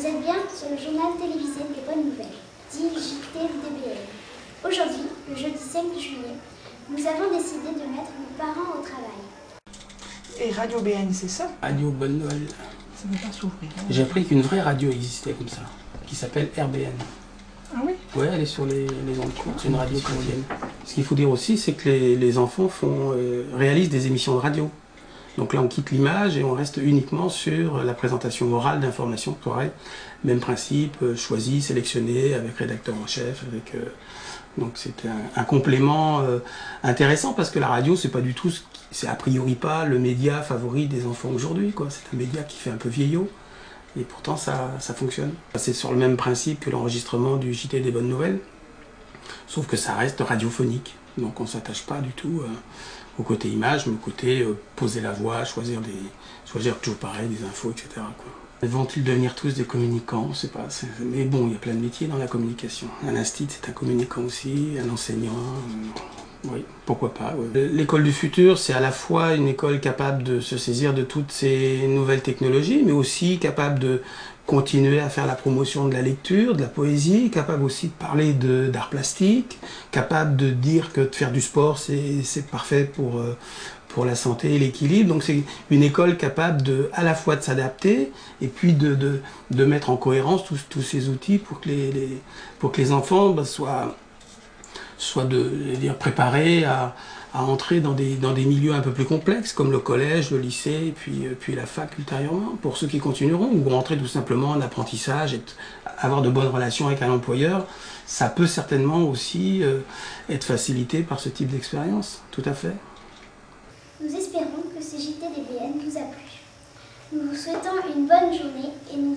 Vous êtes bien sur le journal télévisé des bonnes nouvelles, dit. Aujourd'hui, le jeudi 5 juillet, nous avons décidé de mettre nos parents au travail. Et Radio BN, c'est ça? Radio Bonne Noël. Ça ne veut pas s'ouvrir. J'ai appris qu'une vraie radio existait comme ça, qui s'appelle RBN. Ah oui? Ouais, elle est sur les, les ondes courtes, c'est une radio quotidienne. Ce qu'il faut dire aussi, c'est que les, les enfants font, euh, réalisent des émissions de radio. Donc là, on quitte l'image et on reste uniquement sur la présentation orale d'informations. Pareil, même principe, euh, choisi, sélectionné, avec rédacteur en chef, euh, donc c'est un, complément euh, intéressant parce que la radio, c'est pas du tout, c'est a priori pas le média favori des enfants aujourd'hui. C'est un média qui fait un peu vieillot. Et pourtant, ça, ça fonctionne. C'est sur le même principe que l'enregistrement du JT des bonnes nouvelles, sauf que ça reste radiophonique. Donc on ne s'attache pas du tout euh, au côté image, mais au côté euh, poser la voix, choisir, des, choisir toujours pareil, des infos, etc. Vont-ils devenir tous des communicants? Pas. Mais bon, il y a plein de métiers dans la communication. Un instit, c'est un communicant aussi, un enseignant. euh, oui, pourquoi pas. L'école du futur, c'est à la fois une école capable de se saisir de toutes ces nouvelles technologies, mais aussi capable de continuer à faire la promotion de la lecture, de la poésie, capable aussi de parler d'art plastique, capable de dire que de faire du sport, c'est parfait pour, euh, pour la santé et l'équilibre. Donc c'est une école capable de, à la fois de s'adapter et puis de, de, de mettre en cohérence tous, tous ces outils pour que les, les- pour que les enfants bah, soient soit de dire, préparés à, à entrer dans des, dans des milieux un peu plus complexes, comme le collège, le lycée, puis, euh, puis la fac ultérieurement, pour ceux qui continueront, ou entrer tout simplement en apprentissage, et avoir de bonnes relations avec un employeur, ça peut certainement aussi euh, être facilité par ce type d'expérience, tout à fait. Nous espérons que ce JTDBN vous a plu. Nous vous souhaitons une bonne journée et nous